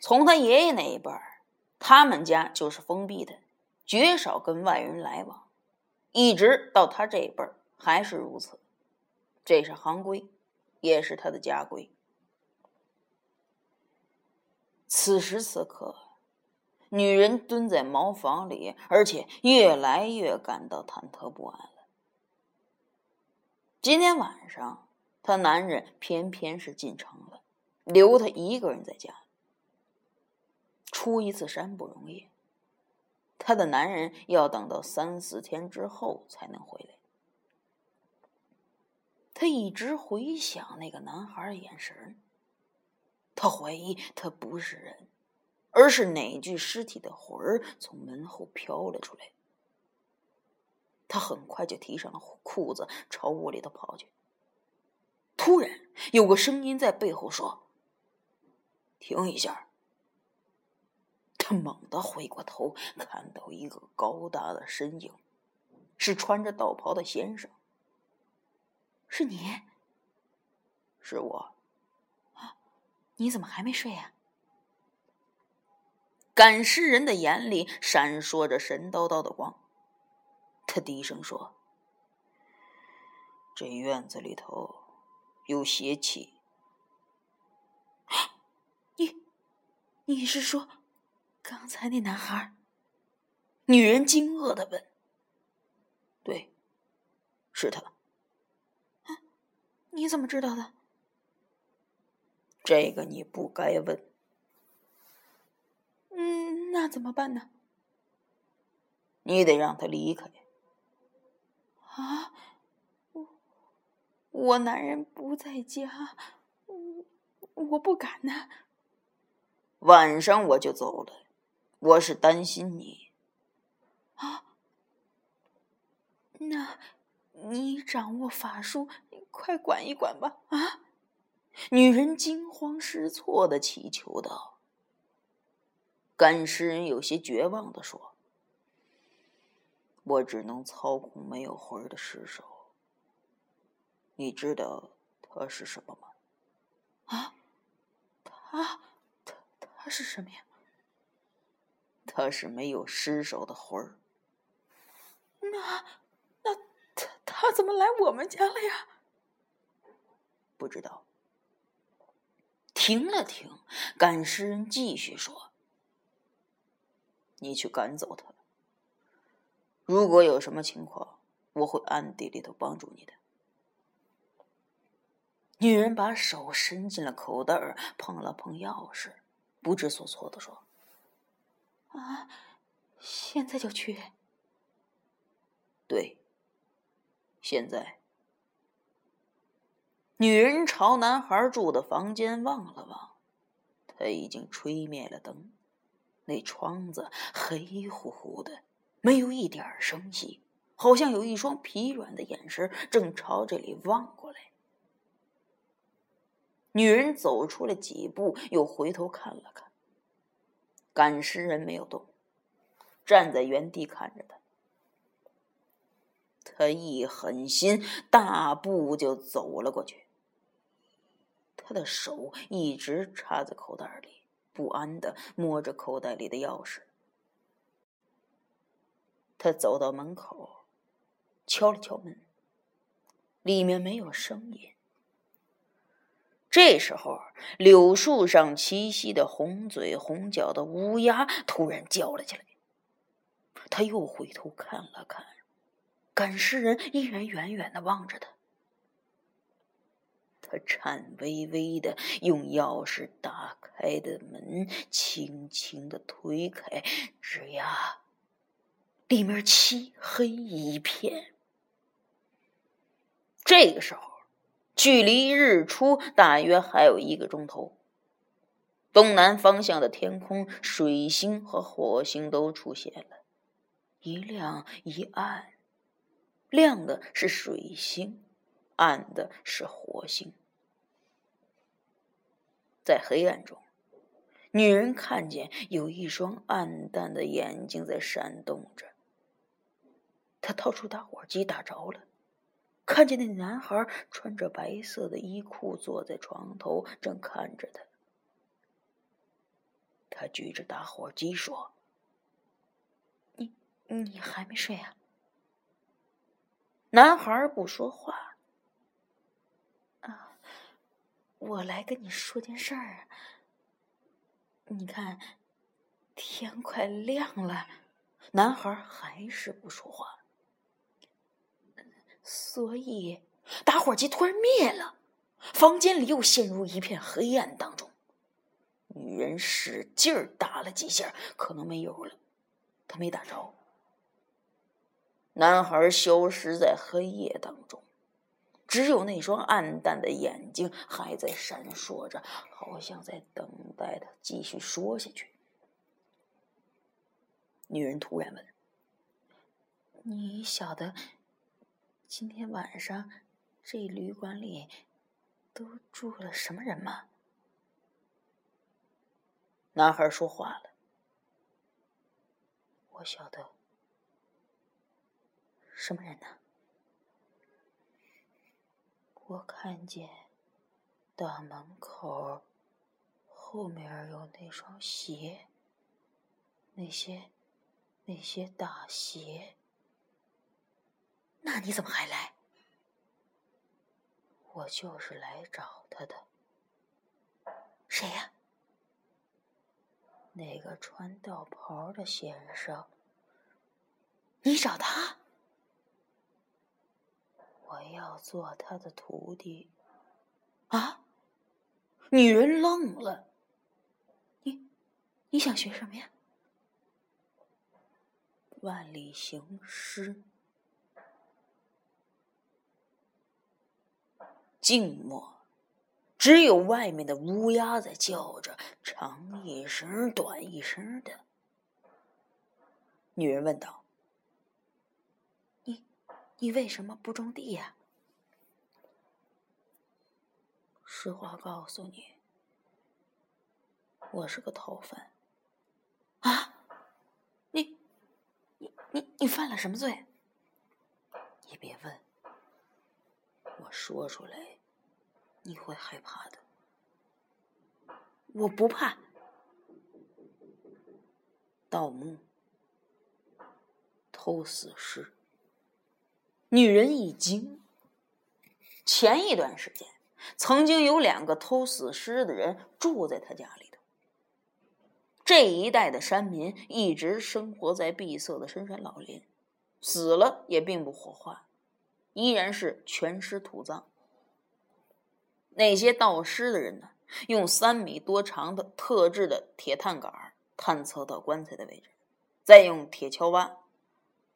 从他爷爷那一辈儿，他们家就是封闭的，绝少跟外人来往，一直到他这一辈儿还是如此。这是行规，也是他的家规。此时此刻，女人蹲在茅房里，而且越来越感到忐忑不安了。今天晚上，她男人偏偏是进城了，留她一个人在家。出一次山不容易，她的男人要等到三四天之后才能回来。她一直回想那个男孩的眼神，她怀疑他不是人，而是哪具尸体的魂儿从门后飘了出来。她很快就提上了裤子，朝屋里头跑去。突然，有个声音在背后说：“停一下。”他猛地回过头，看到一个高大的身影，是穿着道袍的先生。是你？是我。啊，你怎么还没睡呀？赶尸人的眼里闪烁着神叨叨的光，他低声说：“这院子里头有邪气。”你，你是说？刚才那男孩，女人惊愕的问：“对，是他。你怎么知道的？这个你不该问。嗯，那怎么办呢？你得让他离开。啊，我我男人不在家，我我不敢呢。晚上我就走了。”我是担心你，啊？那，你掌握法术，快管一管吧！啊！女人惊慌失措的祈求道。干尸人有些绝望的说：“我只能操控没有魂的尸首。你知道他是什么吗？”啊？他，他，他是什么呀？他是没有尸首的魂儿。那那他他怎么来我们家了呀？不知道。停了停，赶尸人继续说：“你去赶走他。如果有什么情况，我会暗地里头帮助你的。”女人把手伸进了口袋儿，碰了碰钥匙，不知所措的说。啊！现在就去。对，现在。女人朝男孩住的房间望了望，他已经吹灭了灯，那窗子黑乎乎的，没有一点声息，好像有一双疲软的眼神正朝这里望过来。女人走出了几步，又回头看了看。赶尸人没有动，站在原地看着他。他一狠心，大步就走了过去。他的手一直插在口袋里，不安的摸着口袋里的钥匙。他走到门口，敲了敲门，里面没有声音。这时候，柳树上栖息的红嘴红脚的乌鸦突然叫了起来。他又回头看了看，赶尸人依然远远的望着他。他颤巍巍的用钥匙打开的门，轻轻的推开，吱呀，里面漆黑一片。这个时候。距离日出大约还有一个钟头。东南方向的天空，水星和火星都出现了，一亮一暗，亮的是水星，暗的是火星。在黑暗中，女人看见有一双暗淡的眼睛在闪动着。她掏出打火机，打着了。看见那男孩穿着白色的衣裤坐在床头，正看着他。他举着打火机说：“你你还没睡啊？”男孩不说话。啊，我来跟你说件事儿。你看，天快亮了。男孩还是不说话。所以，打火机突然灭了，房间里又陷入一片黑暗当中。女人使劲儿打了几下，可能没油了，她没打着。男孩消失在黑夜当中，只有那双暗淡的眼睛还在闪烁着，好像在等待他继续说下去。女人突然问：“你晓得今天晚上这旅馆里都住了什么人吗？”男孩说话了：“我晓得。”什么人呢？我看见大门口后面有那双鞋，那些那些大鞋。那你怎么还来？我就是来找他的。谁呀？那个穿道袍的先生。你找他？我要做他的徒弟，啊！女人愣了。你，你想学什么呀？万里行诗。静默，只有外面的乌鸦在叫着，长一声，短一声的。女人问道。你你为什么不种地呀？实话告诉你，我是个逃犯。啊！你、你、你、你犯了什么罪？你别问，我说出来你会害怕的。我不怕。盗墓、偷死尸。女人一惊。前一段时间，曾经有两个偷死尸的人住在他家里头。这一带的山民一直生活在闭塞的深山老林，死了也并不火化，依然是全尸土葬。那些盗尸的人呢，用三米多长的特制的铁探杆探测到棺材的位置，再用铁锹挖。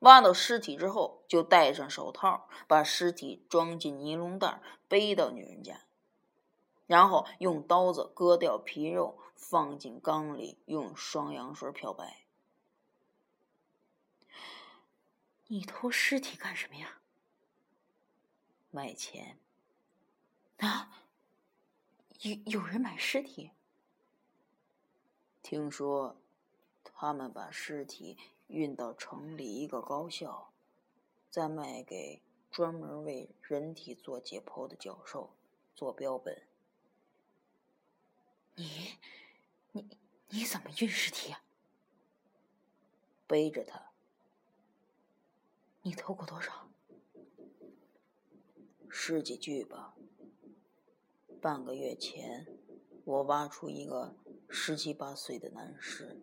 挖到尸体之后，就戴上手套，把尸体装进尼龙袋，背到女人家，然后用刀子割掉皮肉，放进缸里，用双氧水漂白。你偷尸体干什么呀？卖钱。啊？有有人买尸体？听说，他们把尸体。运到城里一个高校，再卖给专门为人体做解剖的教授做标本。你，你你怎么运尸体啊？背着他。你偷过多少？十几具吧。半个月前，我挖出一个十七八岁的男尸。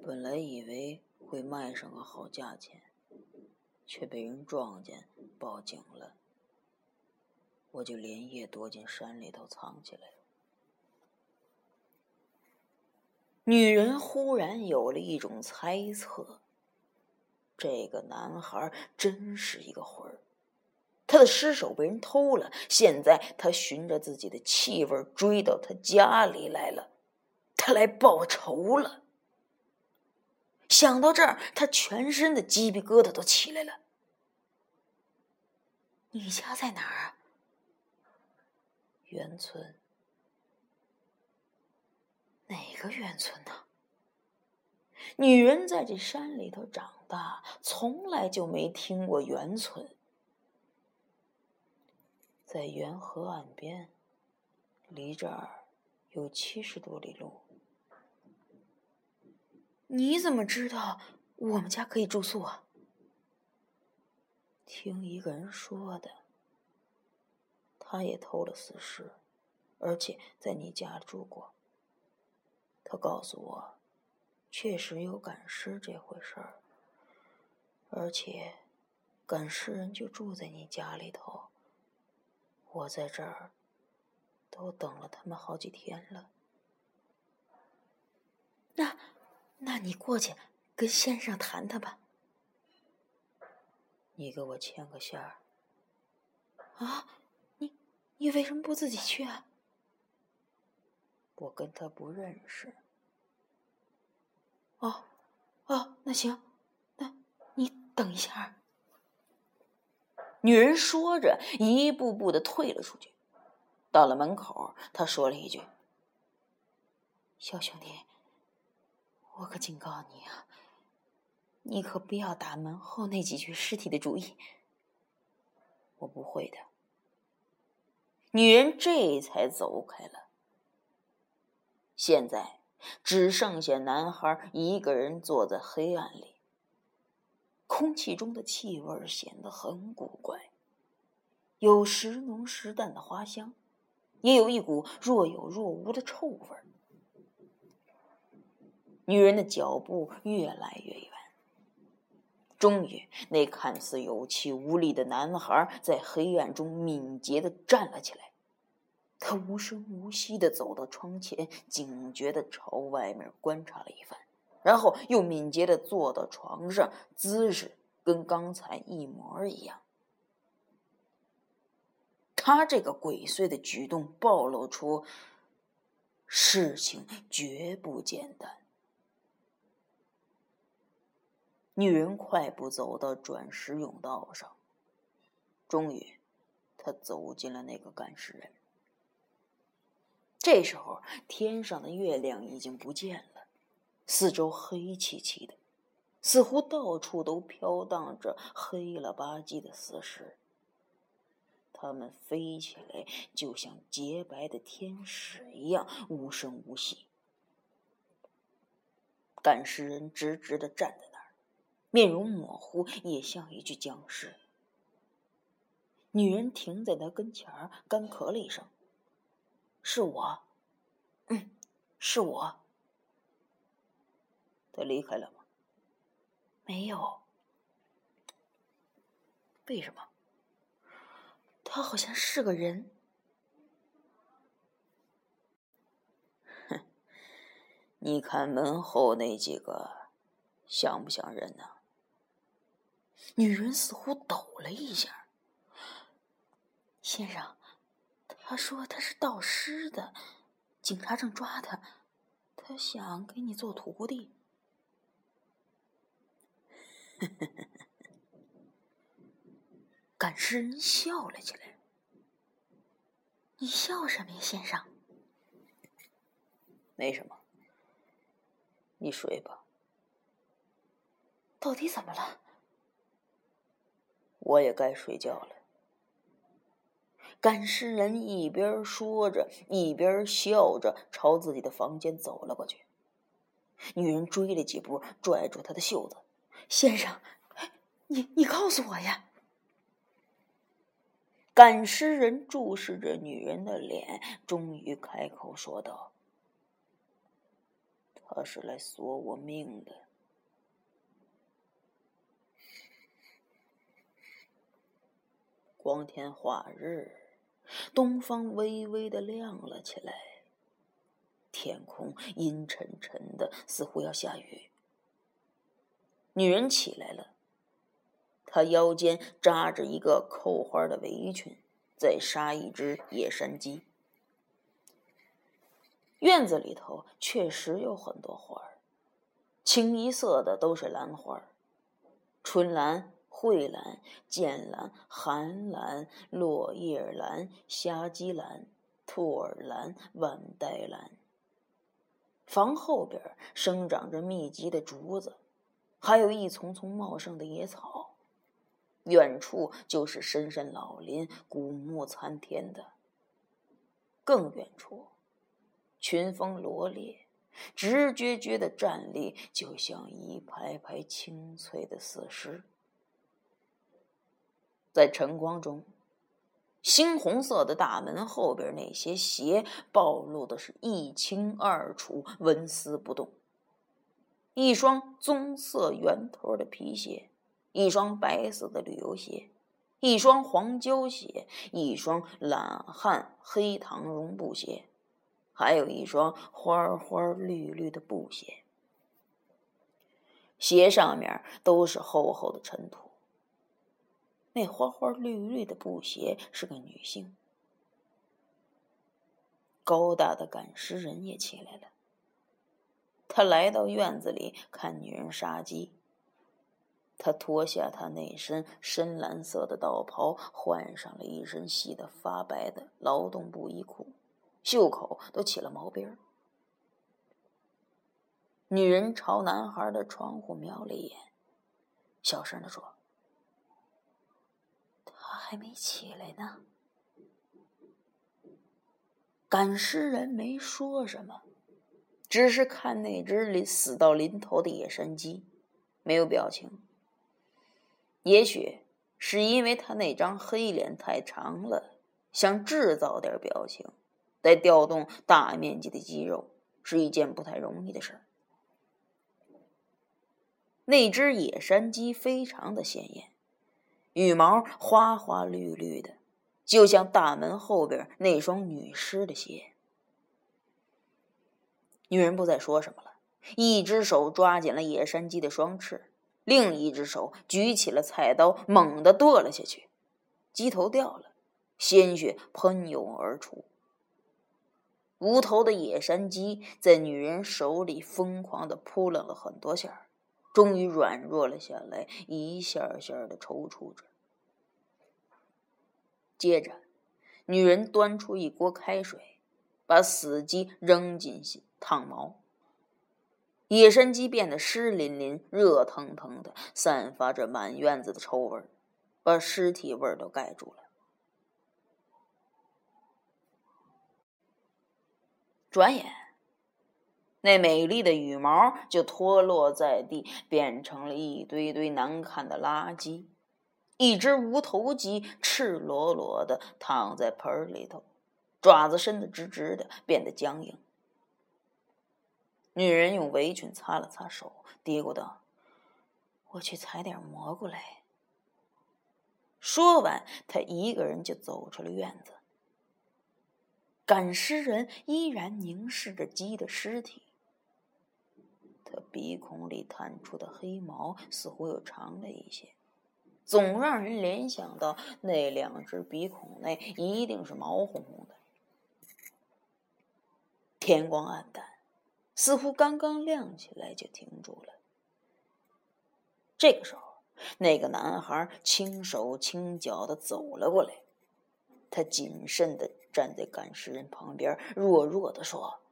本来以为会卖上个好价钱，却被人撞见，报警了。我就连夜躲进山里头藏起来了。女人忽然有了一种猜测：这个男孩真是一个魂儿，他的尸首被人偷了，现在他循着自己的气味追到他家里来了，他来报仇了。想到这儿，他全身的鸡皮疙瘩都起来了。你家在哪儿啊？原村。哪个原村呢？女人在这山里头长大，从来就没听过原村。在原河岸边，离这儿有七十多里路。你怎么知道我们家可以住宿啊？听一个人说的。他也偷了死尸，而且在你家住过。他告诉我，确实有赶尸这回事儿，而且赶尸人就住在你家里头。我在这儿都等了他们好几天了。那，那你过去跟先生谈谈吧。你给我牵个线儿。啊，你你为什么不自己去啊？我跟他不认识。哦，哦，那行，那你等一下。女人说着，一步步的退了出去。到了门口，她说了一句：“小兄弟。”我可警告你啊，你可不要打门后那几具尸体的主意。我不会的。女人这才走开了。现在只剩下男孩一个人坐在黑暗里。空气中的气味显得很古怪，有时浓时淡的花香，也有一股若有若无的臭味儿。女人的脚步越来越远，终于，那看似有气无力的男孩在黑暗中敏捷的站了起来。他无声无息的走到窗前，警觉的朝外面观察了一番，然后又敏捷的坐到床上，姿势跟刚才一模一样。他这个鬼祟的举动暴露出事情绝不简单。女人快步走到转石甬道上，终于，她走进了那个干尸人。这时候，天上的月亮已经不见了，四周黑漆漆的，似乎到处都飘荡着黑了吧唧的死尸。它们飞起来，就像洁白的天使一样，无声无息。赶尸人直直的站在那儿。面容模糊，也像一具僵尸。女人停在他跟前儿，干咳了一声：“是我，嗯，是我。”他离开了吗？没有。为什么？他好像是个人。哼，你看门后那几个，像不像人呢？女人似乎抖了一下。先生，他说他是盗尸的，警察正抓他，他想给你做徒弟。赶尸人笑了起来。你笑什么呀，先生？没什么。你睡吧。到底怎么了？我也该睡觉了。赶尸人一边说着，一边笑着朝自己的房间走了过去。女人追了几步，拽住他的袖子：“先生，你你告诉我呀！”赶尸人注视着女人的脸，终于开口说道：“他是来索我命的。”光天化日，东方微微的亮了起来。天空阴沉沉的，似乎要下雨。女人起来了，她腰间扎着一个扣花的围裙，在杀一只野山鸡。院子里头确实有很多花儿，清一色的都是兰花，春兰。蕙兰、剑兰、寒兰、落叶兰、虾鸡兰、兔耳兰、万代兰。房后边生长着密集的竹子，还有一丛丛茂盛的野草。远处就是深深老林，古木参天的。更远处，群峰罗列，直撅撅的站立，就像一排排清脆的死尸。在晨光中，猩红色的大门后边那些鞋暴露的是一清二楚，纹丝不动。一双棕色圆头的皮鞋，一双白色的旅游鞋，一双黄胶鞋，一双懒汉黑糖绒布鞋，还有一双花花绿绿的布鞋。鞋上面都是厚厚的尘土。那花花绿绿的布鞋是个女性。高大的赶尸人也起来了。他来到院子里看女人杀鸡。他脱下他那身深蓝色的道袍，换上了一身洗得发白的劳动布衣裤，袖口都起了毛边女人朝男孩的窗户瞄了一眼，小声的说。他还没起来呢。赶尸人没说什么，只是看那只临死到临头的野山鸡，没有表情。也许是因为他那张黑脸太长了，想制造点表情，得调动大面积的肌肉，是一件不太容易的事儿。那只野山鸡非常的鲜艳。羽毛花花绿绿的，就像大门后边那双女尸的鞋。女人不再说什么了，一只手抓紧了野山鸡的双翅，另一只手举起了菜刀，猛地剁了下去。鸡头掉了，鲜血喷涌而出。无头的野山鸡在女人手里疯狂的扑棱了很多下终于软弱了下来，一下下的抽搐着。接着，女人端出一锅开水，把死鸡扔进去烫毛。野山鸡变得湿淋淋、热腾腾的，散发着满院子的臭味把尸体味都盖住了。转眼。那美丽的羽毛就脱落在地，变成了一堆堆难看的垃圾。一只无头鸡赤裸裸的躺在盆里头，爪子伸得直直的，变得僵硬。女人用围裙擦了擦手，嘀咕道：“我去采点蘑菇来。”说完，她一个人就走出了院子。赶尸人依然凝视着鸡的尸体。他鼻孔里探出的黑毛似乎又长了一些，总让人联想到那两只鼻孔内一定是毛烘烘的。天光暗淡，似乎刚刚亮起来就停住了。这个时候，那个男孩轻手轻脚的走了过来，他谨慎的站在赶尸人旁边，弱弱的说：“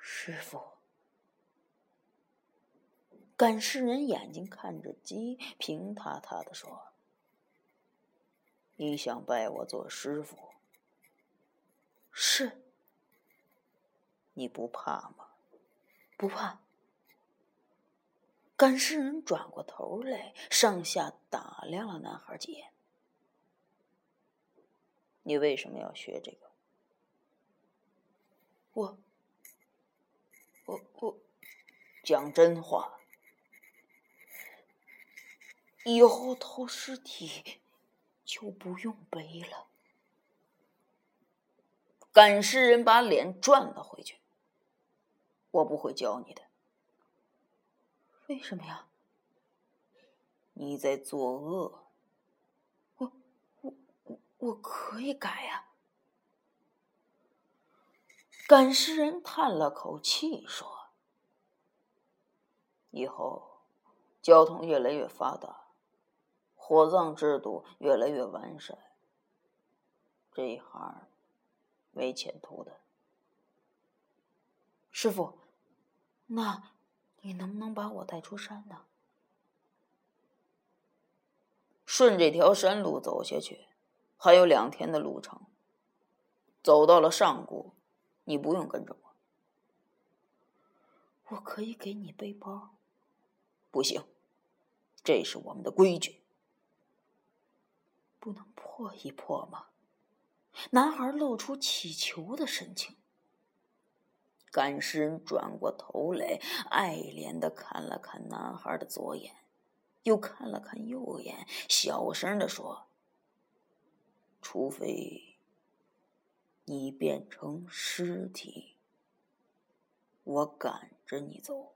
师傅。”赶尸人眼睛看着鸡，平塌塌的说：“你想拜我做师傅？是。你不怕吗？不怕。”赶尸人转过头来，上下打量了男孩几眼。你为什么要学这个？我……我……我……讲真话。以后偷尸体就不用背了。赶尸人把脸转了回去。我不会教你的。为什么呀？你在作恶。我我我我可以改呀。赶尸人叹了口气说：“以后交通越来越发达。”火葬制度越来越完善，这一行没前途的。师傅，那你能不能把我带出山呢？顺这条山路走下去，还有两天的路程。走到了上古，你不用跟着我，我可以给你背包。不行，这是我们的规矩。不能破一破吗？男孩露出乞求的神情。赶尸人转过头来，爱怜的看了看男孩的左眼，又看了看右眼，小声的说：“除非你变成尸体，我赶着你走。”